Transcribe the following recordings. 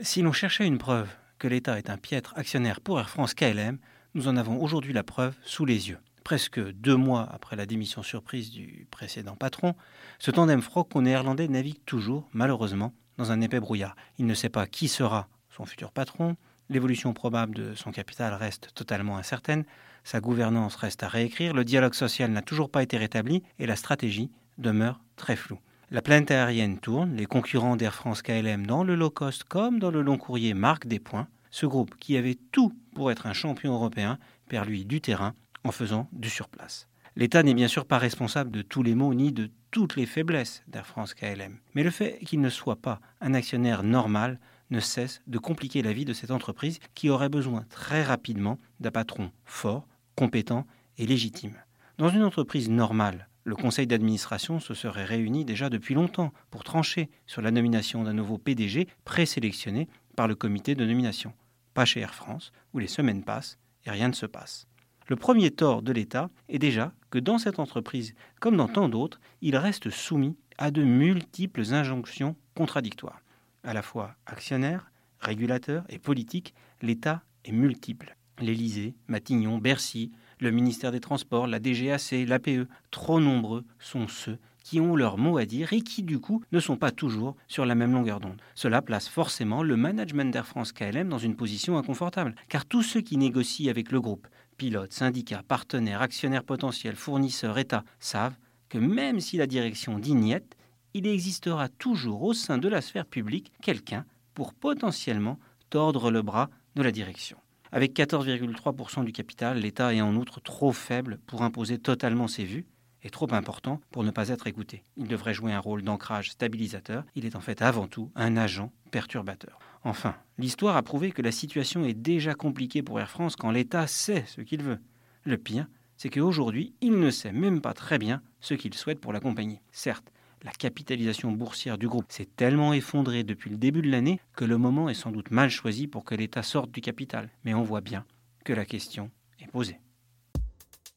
Si l'on cherchait une preuve que l'État est un piètre actionnaire pour Air France KLM, nous en avons aujourd'hui la preuve sous les yeux. Presque deux mois après la démission surprise du précédent patron, ce tandem franco-néerlandais navigue toujours, malheureusement, dans un épais brouillard. Il ne sait pas qui sera son futur patron, l'évolution probable de son capital reste totalement incertaine, sa gouvernance reste à réécrire, le dialogue social n'a toujours pas été rétabli et la stratégie demeure très floue. La planète aérienne tourne, les concurrents d'Air France KLM dans le low cost comme dans le long courrier marquent des points. Ce groupe, qui avait tout pour être un champion européen, perd lui du terrain en faisant du surplace. L'État n'est bien sûr pas responsable de tous les maux ni de toutes les faiblesses d'Air France KLM, mais le fait qu'il ne soit pas un actionnaire normal ne cesse de compliquer la vie de cette entreprise qui aurait besoin très rapidement d'un patron fort, compétent et légitime. Dans une entreprise normale, le conseil d'administration se serait réuni déjà depuis longtemps pour trancher sur la nomination d'un nouveau PDG présélectionné par le comité de nomination. Pas chez Air France, où les semaines passent et rien ne se passe. Le premier tort de l'État est déjà que dans cette entreprise, comme dans tant d'autres, il reste soumis à de multiples injonctions contradictoires. À la fois actionnaire, régulateur et politique, l'État est multiple. L'Élysée, Matignon, Bercy, le ministère des Transports, la DGAC, l'APE, trop nombreux sont ceux qui ont leur mot à dire et qui du coup ne sont pas toujours sur la même longueur d'onde. Cela place forcément le management d'Air France KLM dans une position inconfortable, car tous ceux qui négocient avec le groupe, pilotes, syndicats, partenaires, actionnaires potentiels, fournisseurs, États, savent que même si la direction dit niette, il existera toujours au sein de la sphère publique quelqu'un pour potentiellement tordre le bras de la direction. Avec 14,3% du capital, l'État est en outre trop faible pour imposer totalement ses vues et trop important pour ne pas être écouté. Il devrait jouer un rôle d'ancrage stabilisateur, il est en fait avant tout un agent perturbateur. Enfin, l'histoire a prouvé que la situation est déjà compliquée pour Air France quand l'État sait ce qu'il veut. Le pire, c'est qu'aujourd'hui, il ne sait même pas très bien ce qu'il souhaite pour la compagnie. Certes, la capitalisation boursière du groupe s'est tellement effondrée depuis le début de l'année que le moment est sans doute mal choisi pour que l'État sorte du capital. Mais on voit bien que la question est posée.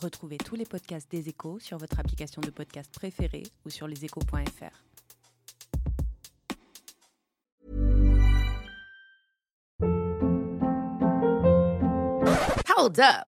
Retrouvez tous les podcasts des échos sur votre application de podcast préférée ou sur leséchos.fr. Hold up.